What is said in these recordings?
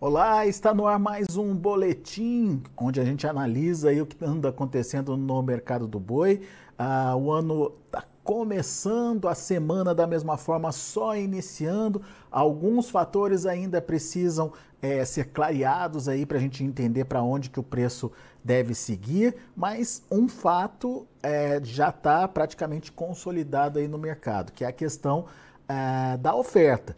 Olá, está no ar mais um boletim onde a gente analisa o que anda acontecendo no mercado do boi. Ah, o ano está começando, a semana da mesma forma só iniciando. Alguns fatores ainda precisam é, ser clareados aí para a gente entender para onde que o preço deve seguir, mas um fato é, já está praticamente consolidado aí no mercado, que é a questão é, da oferta.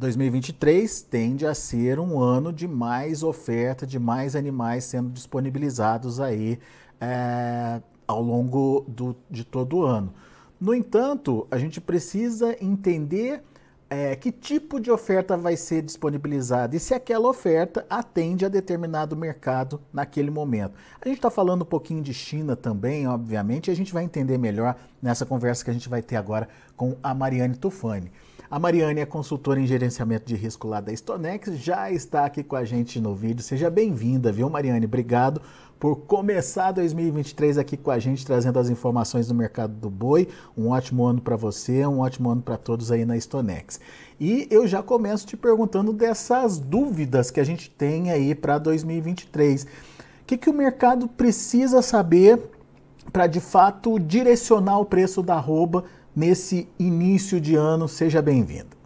2023 tende a ser um ano de mais oferta, de mais animais sendo disponibilizados aí é, ao longo do, de todo o ano. No entanto, a gente precisa entender é, que tipo de oferta vai ser disponibilizada e se aquela oferta atende a determinado mercado naquele momento. A gente está falando um pouquinho de China também, obviamente, e a gente vai entender melhor nessa conversa que a gente vai ter agora com a Mariane Tufani. A Mariane é consultora em gerenciamento de risco lá da Stonex, já está aqui com a gente no vídeo. Seja bem-vinda, viu, Mariane? Obrigado por começar 2023 aqui com a gente, trazendo as informações do mercado do boi. Um ótimo ano para você, um ótimo ano para todos aí na Stonex. E eu já começo te perguntando dessas dúvidas que a gente tem aí para 2023. O que, que o mercado precisa saber para de fato direcionar o preço da arroba nesse início de ano. Seja bem-vindo.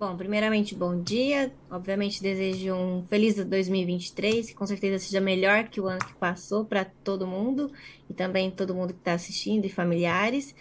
Bom, primeiramente, bom dia. Obviamente, desejo um feliz 2023, que com certeza seja melhor que o ano que passou para todo mundo e também todo mundo que está assistindo e familiares.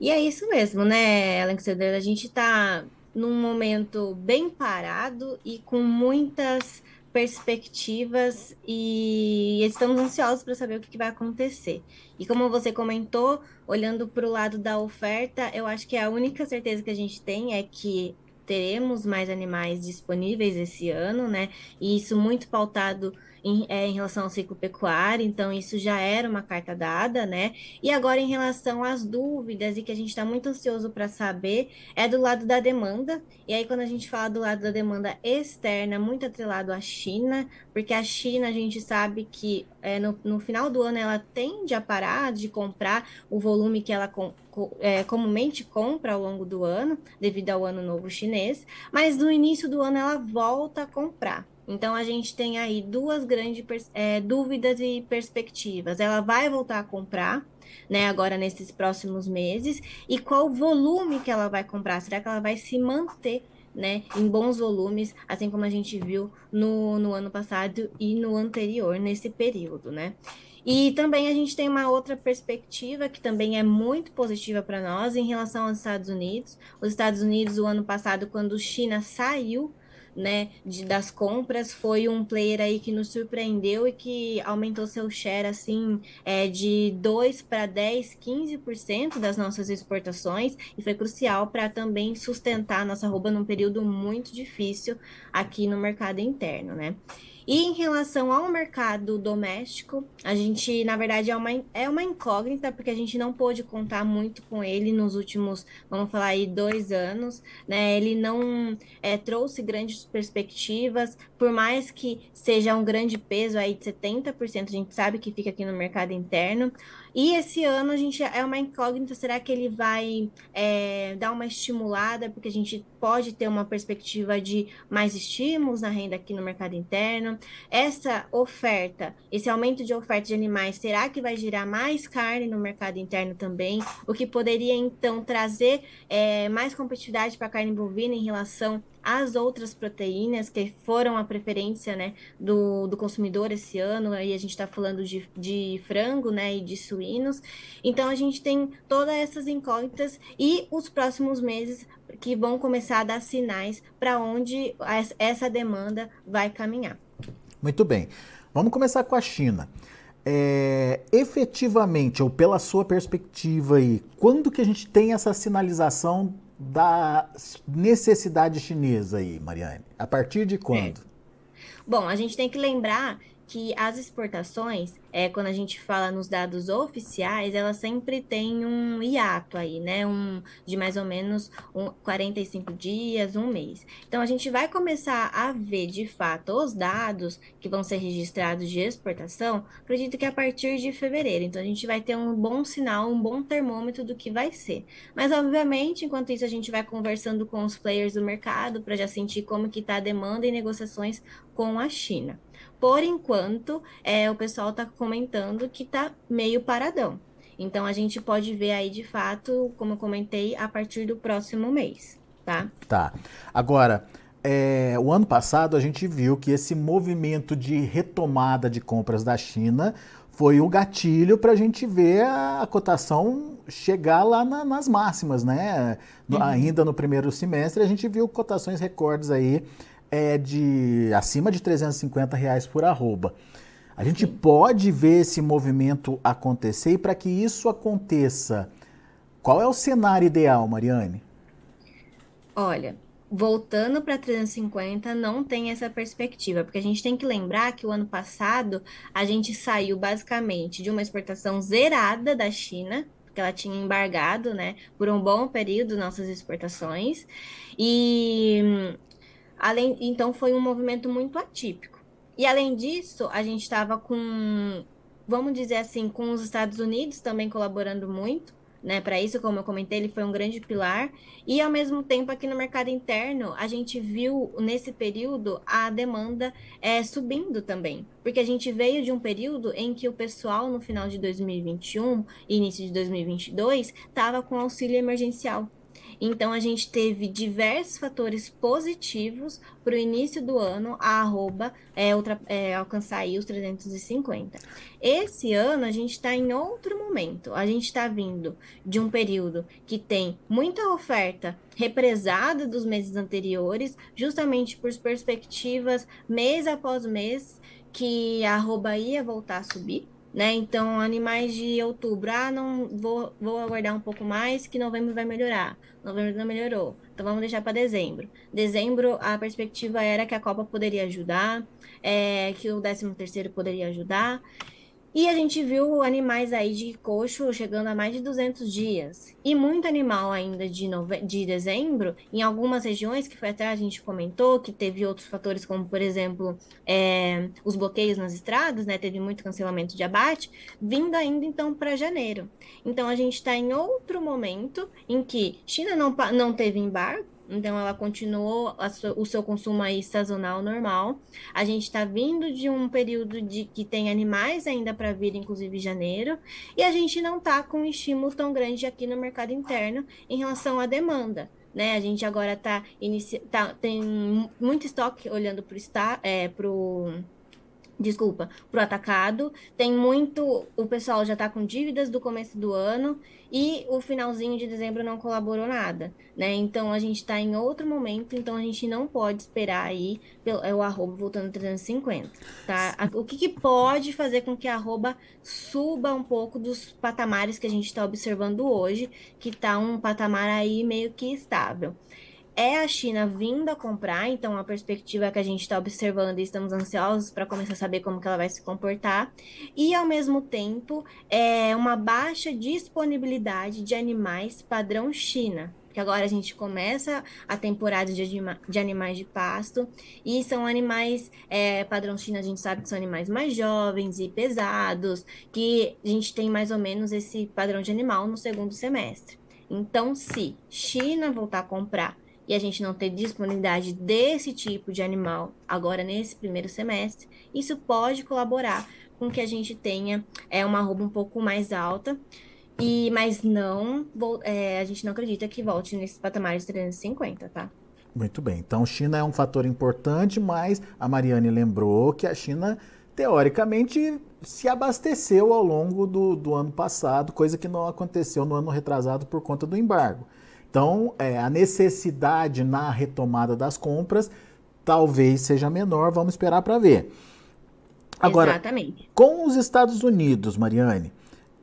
E é isso mesmo, né, Alexandre? A gente está num momento bem parado e com muitas perspectivas e estamos ansiosos para saber o que vai acontecer. E como você comentou, olhando para o lado da oferta, eu acho que a única certeza que a gente tem é que teremos mais animais disponíveis esse ano, né? E isso muito pautado em, é, em relação ao ciclo pecuário, então isso já era uma carta dada, né? E agora, em relação às dúvidas e que a gente está muito ansioso para saber, é do lado da demanda. E aí, quando a gente fala do lado da demanda externa, muito atrelado à China, porque a China a gente sabe que é, no, no final do ano ela tende a parar de comprar o volume que ela é, comumente compra ao longo do ano, devido ao ano novo chinês, mas no início do ano ela volta a comprar. Então a gente tem aí duas grandes é, dúvidas e perspectivas. Ela vai voltar a comprar, né, agora nesses próximos meses, e qual volume que ela vai comprar? Será que ela vai se manter? Né, em bons volumes, assim como a gente viu no, no ano passado e no anterior, nesse período, né? E também a gente tem uma outra perspectiva que também é muito positiva para nós em relação aos Estados Unidos. Os Estados Unidos, o ano passado, quando China saiu né, de, das compras, foi um player aí que nos surpreendeu e que aumentou seu share assim é, de 2 para 10, 15% das nossas exportações e foi crucial para também sustentar a nossa roupa num período muito difícil aqui no mercado interno, né? E em relação ao mercado doméstico, a gente, na verdade, é uma, é uma incógnita, porque a gente não pôde contar muito com ele nos últimos, vamos falar aí, dois anos, né? Ele não é, trouxe grandes perspectivas, por mais que seja um grande peso aí de 70%, a gente sabe que fica aqui no mercado interno. E esse ano a gente é uma incógnita, será que ele vai é, dar uma estimulada, porque a gente pode ter uma perspectiva de mais estímulos na renda aqui no mercado interno? Essa oferta, esse aumento de oferta de animais, será que vai gerar mais carne no mercado interno também? O que poderia então trazer é, mais competitividade para a carne bovina em relação as outras proteínas que foram a preferência né, do, do consumidor esse ano, aí a gente está falando de, de frango né, e de suínos. Então a gente tem todas essas incógnitas e os próximos meses que vão começar a dar sinais para onde essa demanda vai caminhar. Muito bem. Vamos começar com a China. É, efetivamente, ou pela sua perspectiva aí, quando que a gente tem essa sinalização da necessidade chinesa aí, Mariane? A partir de quando? É. Bom, a gente tem que lembrar que as exportações é, quando a gente fala nos dados oficiais, ela sempre tem um hiato aí, né? Um, de mais ou menos um, 45 dias, um mês. Então, a gente vai começar a ver, de fato, os dados que vão ser registrados de exportação, acredito que a partir de fevereiro. Então, a gente vai ter um bom sinal, um bom termômetro do que vai ser. Mas, obviamente, enquanto isso, a gente vai conversando com os players do mercado para já sentir como que está a demanda e negociações com a China. Por enquanto, é, o pessoal está comentando que está meio paradão. Então a gente pode ver aí de fato, como eu comentei, a partir do próximo mês, tá? Tá. Agora, é, o ano passado a gente viu que esse movimento de retomada de compras da China foi o gatilho para a gente ver a, cotação chegar lá na, nas máximas, né? Uhum. Ainda no primeiro semestre a gente viu cotações recordes aí é de acima de 350 reais por arroba. A gente pode ver esse movimento acontecer e para que isso aconteça, qual é o cenário ideal, Mariane? Olha, voltando para 350, não tem essa perspectiva, porque a gente tem que lembrar que o ano passado a gente saiu basicamente de uma exportação zerada da China, porque ela tinha embargado, né, por um bom período nossas exportações, e Além, então foi um movimento muito atípico. E além disso, a gente estava com, vamos dizer assim, com os Estados Unidos também colaborando muito, né? Para isso, como eu comentei, ele foi um grande pilar. E ao mesmo tempo, aqui no mercado interno, a gente viu nesse período a demanda é, subindo também. Porque a gente veio de um período em que o pessoal, no final de 2021 e início de 2022, estava com auxílio emergencial. Então, a gente teve diversos fatores positivos para o início do ano a arroba é, é, alcançar os 350. Esse ano, a gente está em outro momento. A gente está vindo de um período que tem muita oferta represada dos meses anteriores, justamente por perspectivas mês após mês que a arroba ia voltar a subir né? Então, animais de outubro, ah, não vou, vou aguardar um pouco mais, que novembro vai melhorar. Novembro não melhorou, então vamos deixar para dezembro. Dezembro, a perspectiva era que a Copa poderia ajudar, é, que o 13 terceiro poderia ajudar. E a gente viu animais aí de coxo chegando a mais de 200 dias. E muito animal ainda de, nove... de dezembro, em algumas regiões, que foi até a gente comentou, que teve outros fatores, como por exemplo, é... os bloqueios nas estradas, né? Teve muito cancelamento de abate, vindo ainda então para janeiro. Então a gente está em outro momento em que China não, não teve embargo, então ela continuou o seu consumo aí sazonal normal. A gente está vindo de um período de que tem animais ainda para vir, inclusive janeiro, e a gente não está com um estímulo tão grande aqui no mercado interno em relação à demanda. Né, a gente agora tá, tá tem muito estoque olhando para é, o desculpa, para o atacado. Tem muito, o pessoal já está com dívidas do começo do ano e o finalzinho de dezembro não colaborou nada, né? Então a gente está em outro momento, então a gente não pode esperar aí pelo, é o arroba voltando 350, tá? O que, que pode fazer com que a arroba suba um pouco dos patamares que a gente está observando hoje, que está um patamar aí meio que estável é a China vindo a comprar, então a perspectiva que a gente está observando e estamos ansiosos para começar a saber como que ela vai se comportar, e ao mesmo tempo é uma baixa disponibilidade de animais padrão China, que agora a gente começa a temporada de, de animais de pasto, e são animais é, padrão China, a gente sabe que são animais mais jovens e pesados, que a gente tem mais ou menos esse padrão de animal no segundo semestre. Então, se China voltar a comprar e a gente não ter disponibilidade desse tipo de animal agora nesse primeiro semestre, isso pode colaborar com que a gente tenha é, uma arroba um pouco mais alta. E, mas não, é, a gente não acredita que volte nesse patamar de 350, tá? Muito bem. Então, China é um fator importante, mas a Mariane lembrou que a China, teoricamente, se abasteceu ao longo do, do ano passado, coisa que não aconteceu no ano retrasado por conta do embargo. Então, é, a necessidade na retomada das compras talvez seja menor, vamos esperar para ver. Agora, Exatamente. com os Estados Unidos, Mariane,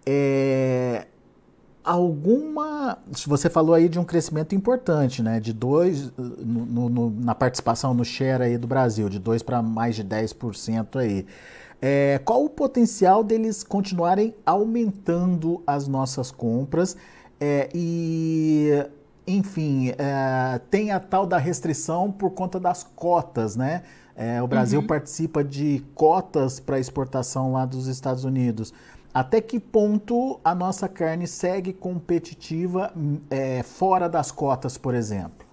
é, alguma. Você falou aí de um crescimento importante, né? De dois no, no, na participação no share aí do Brasil, de 2 para mais de 10% aí. É, qual o potencial deles continuarem aumentando as nossas compras? É, e, enfim, é, tem a tal da restrição por conta das cotas, né? É, o Brasil uhum. participa de cotas para exportação lá dos Estados Unidos. Até que ponto a nossa carne segue competitiva é, fora das cotas, por exemplo?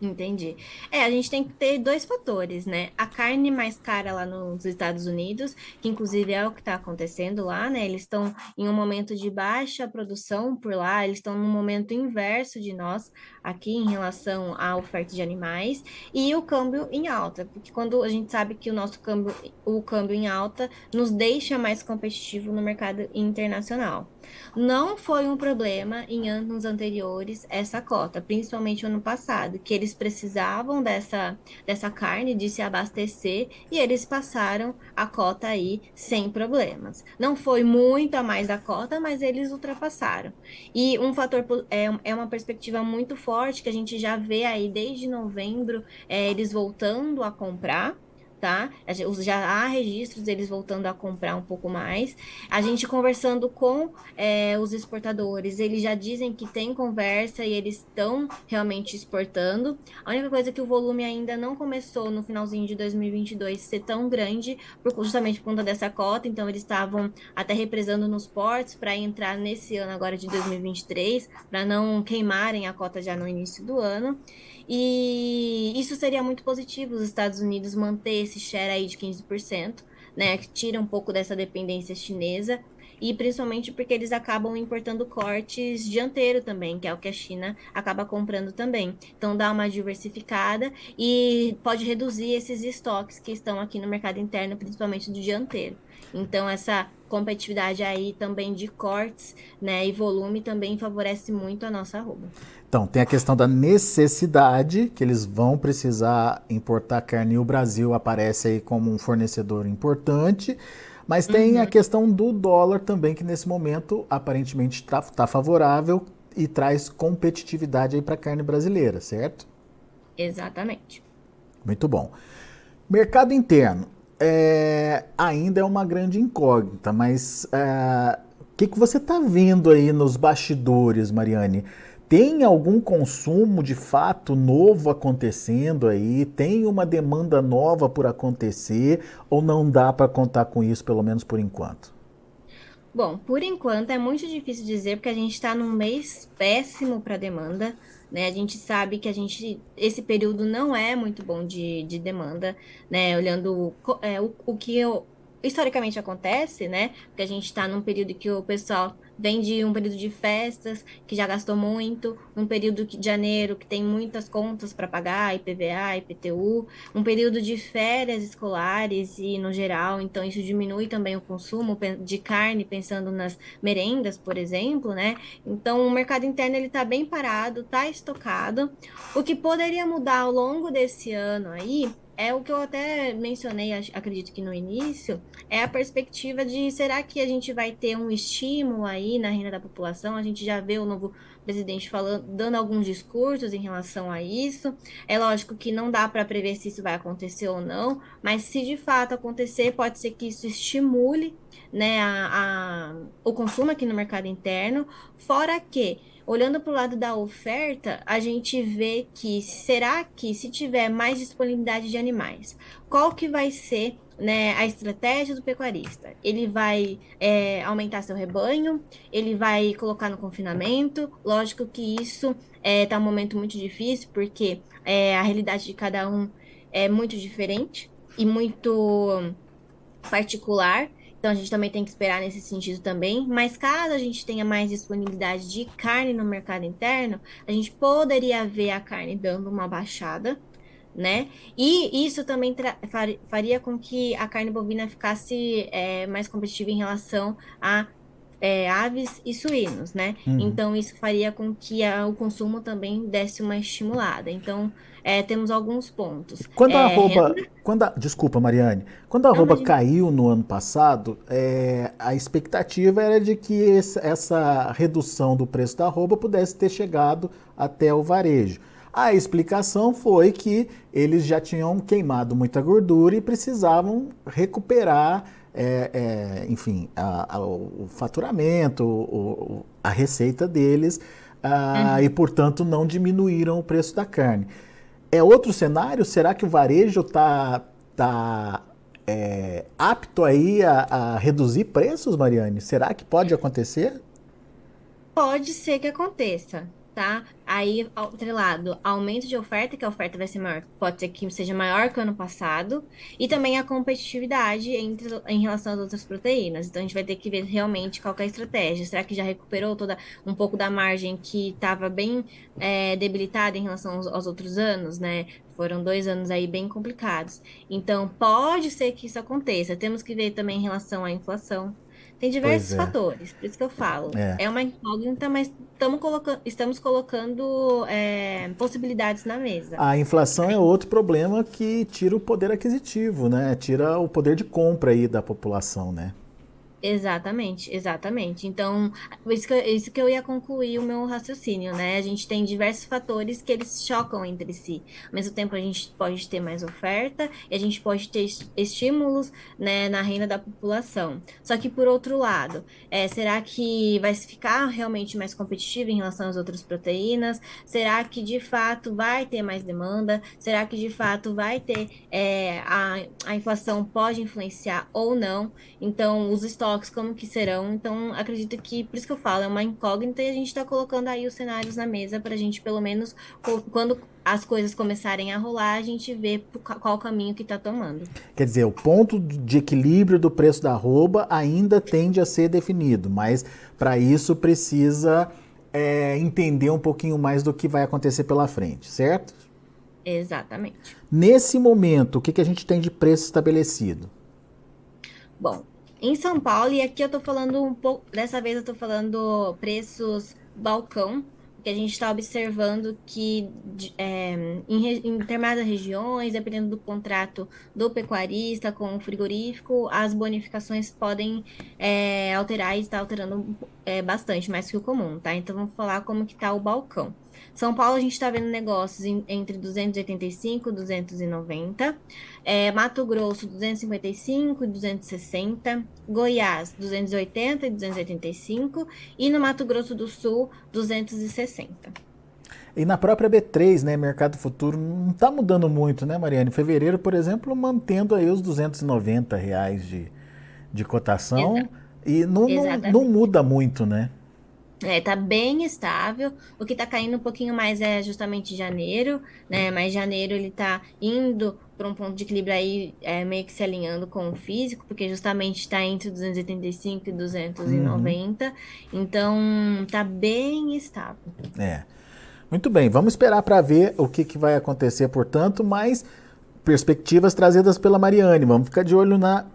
Entendi. É, a gente tem que ter dois fatores, né? A carne mais cara lá nos Estados Unidos, que inclusive é o que está acontecendo lá, né? Eles estão em um momento de baixa produção por lá, eles estão num momento inverso de nós aqui em relação à oferta de animais e o câmbio em alta, porque quando a gente sabe que o nosso câmbio, o câmbio em alta nos deixa mais competitivo no mercado internacional. Não foi um problema em anos anteriores essa cota, principalmente no ano passado, que eles precisavam dessa, dessa carne de se abastecer e eles passaram a cota aí sem problemas. Não foi muito a mais da cota, mas eles ultrapassaram. E um fator é, é uma perspectiva muito forte que a gente já vê aí desde novembro é, eles voltando a comprar tá? Já há registros deles voltando a comprar um pouco mais. A gente conversando com é, os exportadores, eles já dizem que tem conversa e eles estão realmente exportando. A única coisa é que o volume ainda não começou no finalzinho de 2022 ser tão grande, por, justamente por conta dessa cota. Então, eles estavam até represando nos portos para entrar nesse ano agora de 2023, para não queimarem a cota já no início do ano. E isso seria muito positivo os Estados Unidos manter esse share aí de 15%, né, que tira um pouco dessa dependência chinesa, e principalmente porque eles acabam importando cortes dianteiro também, que é o que a China acaba comprando também. Então dá uma diversificada e pode reduzir esses estoques que estão aqui no mercado interno, principalmente do dianteiro. Então essa competitividade aí também de cortes, né, e volume também favorece muito a nossa arroba. Então, tem a questão da necessidade, que eles vão precisar importar carne e o Brasil aparece aí como um fornecedor importante. Mas tem uhum. a questão do dólar também, que nesse momento aparentemente está tá favorável e traz competitividade aí para a carne brasileira, certo? Exatamente. Muito bom. Mercado interno. É, ainda é uma grande incógnita, mas é, o que, que você está vendo aí nos bastidores, Mariane? tem algum consumo de fato novo acontecendo aí? Tem uma demanda nova por acontecer ou não dá para contar com isso, pelo menos por enquanto? Bom, por enquanto é muito difícil dizer porque a gente está num mês péssimo para demanda. Né? A gente sabe que a gente esse período não é muito bom de, de demanda, né? Olhando é, o, o que eu, historicamente acontece, né? Porque a gente está num período que o pessoal vem de um período de festas que já gastou muito, um período de janeiro que tem muitas contas para pagar, IPVA, IPTU, um período de férias escolares e no geral, então isso diminui também o consumo de carne, pensando nas merendas, por exemplo, né? Então o mercado interno ele está bem parado, está estocado. O que poderia mudar ao longo desse ano aí é o que eu até mencionei, acredito que no início, é a perspectiva de será que a gente vai ter um estímulo aí na renda da população? A gente já vê o novo presidente falando, dando alguns discursos em relação a isso. É lógico que não dá para prever se isso vai acontecer ou não, mas se de fato acontecer, pode ser que isso estimule né, a, a o consumo aqui no mercado interno, fora que olhando para o lado da oferta, a gente vê que será que se tiver mais disponibilidade de animais, qual que vai ser né, a estratégia do pecuarista? Ele vai é, aumentar seu rebanho, ele vai colocar no confinamento. Lógico que isso está é, tá um momento muito difícil, porque é, a realidade de cada um é muito diferente e muito particular. Então a gente também tem que esperar nesse sentido também. Mas caso a gente tenha mais disponibilidade de carne no mercado interno, a gente poderia ver a carne dando uma baixada, né? E isso também faria com que a carne bovina ficasse é, mais competitiva em relação a é, aves e suínos, né? Uhum. Então isso faria com que a, o consumo também desse uma estimulada. Então é, temos alguns pontos. Quando a é, arroba. Renda... Quando a, desculpa, Mariane. Quando a arroba caiu no ano passado, é, a expectativa era de que esse, essa redução do preço da arroba pudesse ter chegado até o varejo. A explicação foi que eles já tinham queimado muita gordura e precisavam recuperar é, é, enfim, a, a, o faturamento, o, a receita deles, ah, uhum. e portanto não diminuíram o preço da carne. É outro cenário? Será que o varejo está tá, é, apto aí a, a reduzir preços, Mariane? Será que pode acontecer? Pode ser que aconteça tá? Aí, atrelado, aumento de oferta, que a oferta vai ser maior, pode ser que seja maior que o ano passado, e também a competitividade entre, em relação às outras proteínas. Então, a gente vai ter que ver realmente qual é a estratégia. Será que já recuperou toda um pouco da margem que estava bem é, debilitada em relação aos, aos outros anos, né? Foram dois anos aí bem complicados. Então, pode ser que isso aconteça. Temos que ver também em relação à inflação tem diversos é. fatores, por isso que eu falo. É, é uma incógnita, mas colocando, estamos colocando é, possibilidades na mesa. A inflação é outro problema que tira o poder aquisitivo, né? Tira o poder de compra aí da população, né? Exatamente, exatamente. Então, isso que, isso que eu ia concluir o meu raciocínio, né? A gente tem diversos fatores que eles chocam entre si. Ao mesmo tempo, a gente pode ter mais oferta e a gente pode ter estímulos né, na renda da população. Só que, por outro lado, é, será que vai ficar realmente mais competitivo em relação às outras proteínas? Será que, de fato, vai ter mais demanda? Será que, de fato, vai ter... É, a, a inflação pode influenciar ou não? Então, os estoques como que serão. Então, acredito que, por isso que eu falo, é uma incógnita e a gente está colocando aí os cenários na mesa para a gente, pelo menos, quando as coisas começarem a rolar, a gente vê qual caminho que está tomando. Quer dizer, o ponto de equilíbrio do preço da arroba ainda tende a ser definido, mas para isso precisa é, entender um pouquinho mais do que vai acontecer pela frente, certo? Exatamente. Nesse momento, o que, que a gente tem de preço estabelecido? Bom, em São Paulo, e aqui eu tô falando um pouco, dessa vez eu tô falando preços balcão, porque a gente está observando que é, em, em, determinadas regiões, dependendo do contrato do pecuarista com o frigorífico, as bonificações podem é, alterar e está alterando é, bastante, mais que o comum, tá? Então vamos falar como que tá o balcão. São Paulo a gente está vendo negócios em, entre 285 e 290. É, Mato Grosso, 255 e 260. Goiás, 280 e 285. E no Mato Grosso do Sul, 260. E na própria B3, né, mercado futuro, não está mudando muito, né, Mariane? Fevereiro, por exemplo, mantendo aí os 290 reais de, de cotação. Exato. E não, não, não muda muito, né? É, tá bem estável. O que tá caindo um pouquinho mais é justamente janeiro, né? Mas janeiro ele tá indo para um ponto de equilíbrio aí, é, meio que se alinhando com o físico, porque justamente está entre 285 e 290. Uhum. Então, tá bem estável. É. Muito bem, vamos esperar para ver o que, que vai acontecer, portanto, mas perspectivas trazidas pela Mariane. Vamos ficar de olho na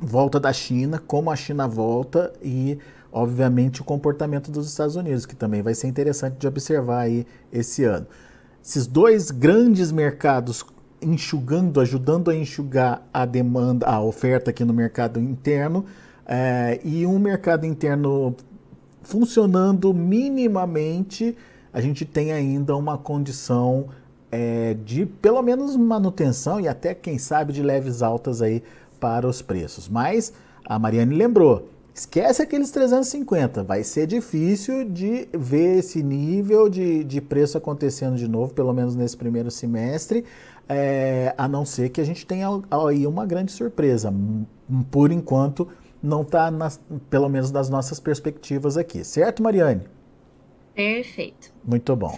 volta da China, como a China volta e obviamente, o comportamento dos Estados Unidos, que também vai ser interessante de observar aí esse ano. Esses dois grandes mercados enxugando, ajudando a enxugar a demanda, a oferta aqui no mercado interno, é, e um mercado interno funcionando minimamente, a gente tem ainda uma condição é, de pelo menos manutenção e até, quem sabe, de leves altas aí para os preços. Mas a Mariane lembrou, Esquece aqueles 350, vai ser difícil de ver esse nível de, de preço acontecendo de novo, pelo menos nesse primeiro semestre, é, a não ser que a gente tenha aí uma grande surpresa. Por enquanto, não está, pelo menos nas nossas perspectivas aqui. Certo, Mariane? Perfeito. Muito bom.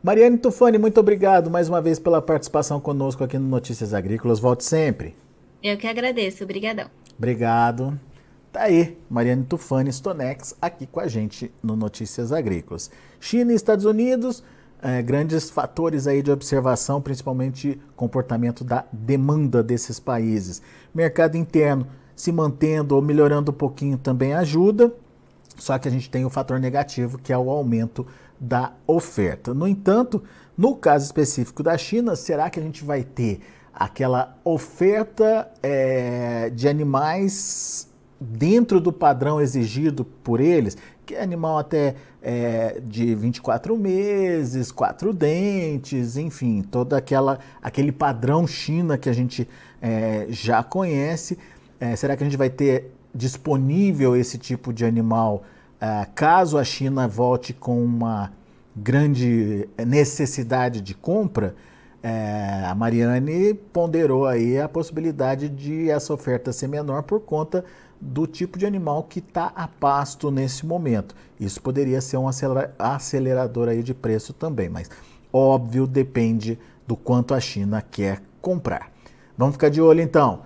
Mariane Tufani, muito obrigado mais uma vez pela participação conosco aqui no Notícias Agrícolas. Volte sempre. Eu que agradeço. Obrigadão. Obrigado. Tá aí, Mariane Tufani Stonex aqui com a gente no Notícias Agrícolas. China e Estados Unidos, é, grandes fatores aí de observação, principalmente comportamento da demanda desses países. Mercado interno se mantendo ou melhorando um pouquinho também ajuda, só que a gente tem o fator negativo que é o aumento da oferta. No entanto, no caso específico da China, será que a gente vai ter aquela oferta é, de animais dentro do padrão exigido por eles, que é animal até é, de 24 meses, quatro dentes, enfim, todo aquela, aquele padrão China que a gente é, já conhece. É, será que a gente vai ter disponível esse tipo de animal é, caso a China volte com uma grande necessidade de compra? É, a Mariane ponderou aí a possibilidade de essa oferta ser menor por conta do tipo de animal que está a pasto nesse momento. Isso poderia ser um acelerador aí de preço também, mas óbvio depende do quanto a China quer comprar. Vamos ficar de olho então.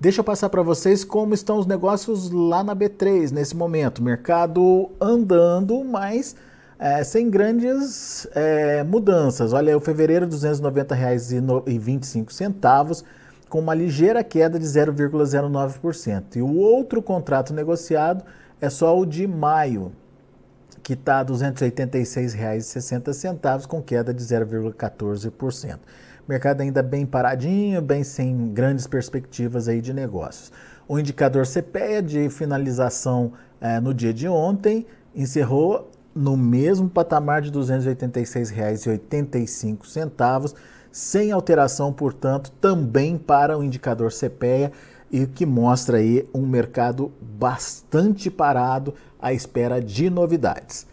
Deixa eu passar para vocês como estão os negócios lá na B3 nesse momento. Mercado andando, mas é, sem grandes é, mudanças. Olha, o fevereiro R$ 290,25, com uma ligeira queda de 0,09%. E o outro contrato negociado é só o de maio, que está R$ 286,60, com queda de 0,14%. Mercado ainda bem paradinho, bem sem grandes perspectivas aí de negócios. O indicador CPEA de finalização é, no dia de ontem encerrou no mesmo patamar de R$ 286,85, sem alteração, portanto, também para o indicador CPEA e que mostra aí um mercado bastante parado à espera de novidades.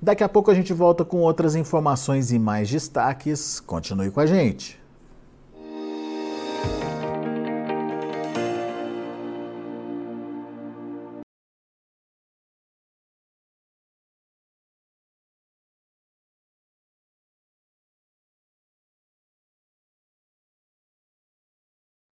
Daqui a pouco a gente volta com outras informações e mais destaques. Continue com a gente.